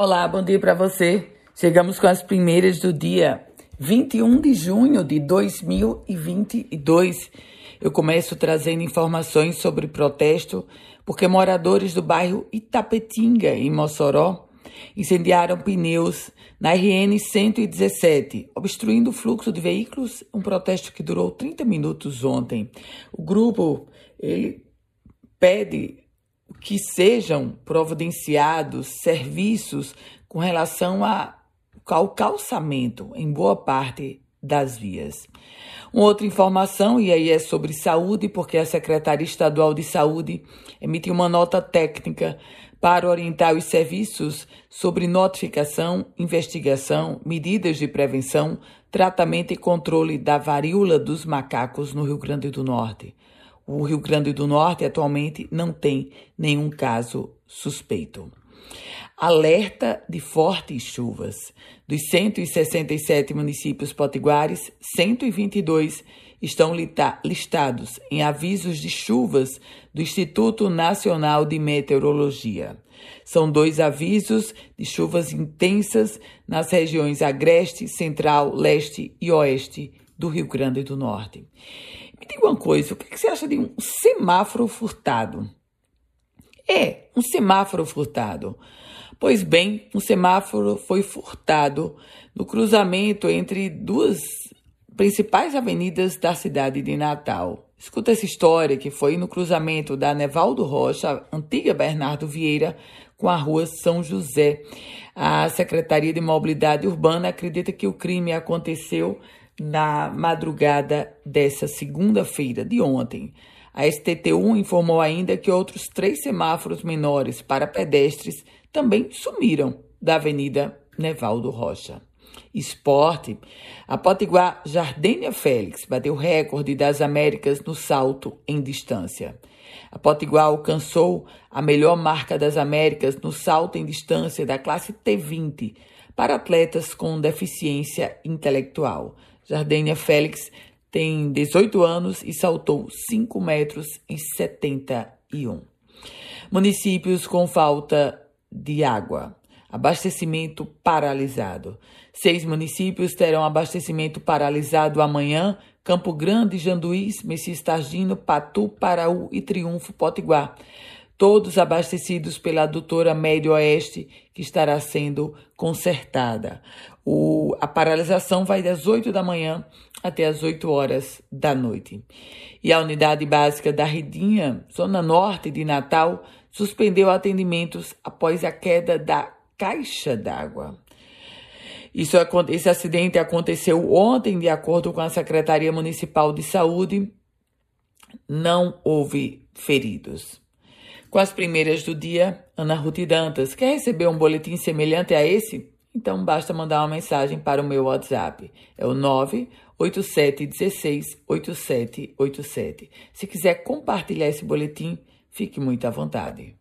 Olá, bom dia para você. Chegamos com as primeiras do dia 21 de junho de 2022. Eu começo trazendo informações sobre protesto porque moradores do bairro Itapetinga, em Mossoró, incendiaram pneus na RN 117, obstruindo o fluxo de veículos, um protesto que durou 30 minutos ontem. O grupo ele pede que sejam providenciados serviços com relação a, ao calçamento em boa parte das vias. Uma outra informação, e aí é sobre saúde, porque a Secretaria Estadual de Saúde emitiu uma nota técnica para orientar os serviços sobre notificação, investigação, medidas de prevenção, tratamento e controle da varíola dos macacos no Rio Grande do Norte. O Rio Grande do Norte atualmente não tem nenhum caso suspeito. Alerta de fortes chuvas. Dos 167 municípios potiguares, 122 estão listados em avisos de chuvas do Instituto Nacional de Meteorologia. São dois avisos de chuvas intensas nas regiões agreste, central, leste e oeste do Rio Grande do Norte. Diga uma coisa, o que você acha de um semáforo furtado? É, um semáforo furtado. Pois bem, um semáforo foi furtado no cruzamento entre duas principais avenidas da cidade de Natal. Escuta essa história que foi no cruzamento da Nevaldo Rocha, antiga Bernardo Vieira, com a rua São José. A Secretaria de Mobilidade Urbana acredita que o crime aconteceu na madrugada dessa segunda-feira de ontem. A STT1 informou ainda que outros três semáforos menores para pedestres também sumiram da Avenida Nevaldo Rocha. Esporte. A Potiguar Jardênia Félix bateu recorde das Américas no salto em distância. A Potiguar alcançou a melhor marca das Américas no salto em distância da classe T20 para atletas com deficiência intelectual. Jardênia Félix tem 18 anos e saltou 5 metros e 71. Municípios com falta de água. Abastecimento paralisado. Seis municípios terão abastecimento paralisado amanhã: Campo Grande, Janduís, Messias Targino, Patu, Paraú e Triunfo Potiguar todos abastecidos pela adutora Médio Oeste, que estará sendo consertada. O, a paralisação vai das 8 da manhã até as 8 horas da noite. E a unidade básica da Redinha, zona norte de Natal, suspendeu atendimentos após a queda da caixa d'água. Isso, esse acidente aconteceu ontem, de acordo com a Secretaria Municipal de Saúde. Não houve feridos. Com as primeiras do dia, Ana Ruth Dantas. Quer receber um boletim semelhante a esse? Então basta mandar uma mensagem para o meu WhatsApp. É o 987168787. Se quiser compartilhar esse boletim, fique muito à vontade.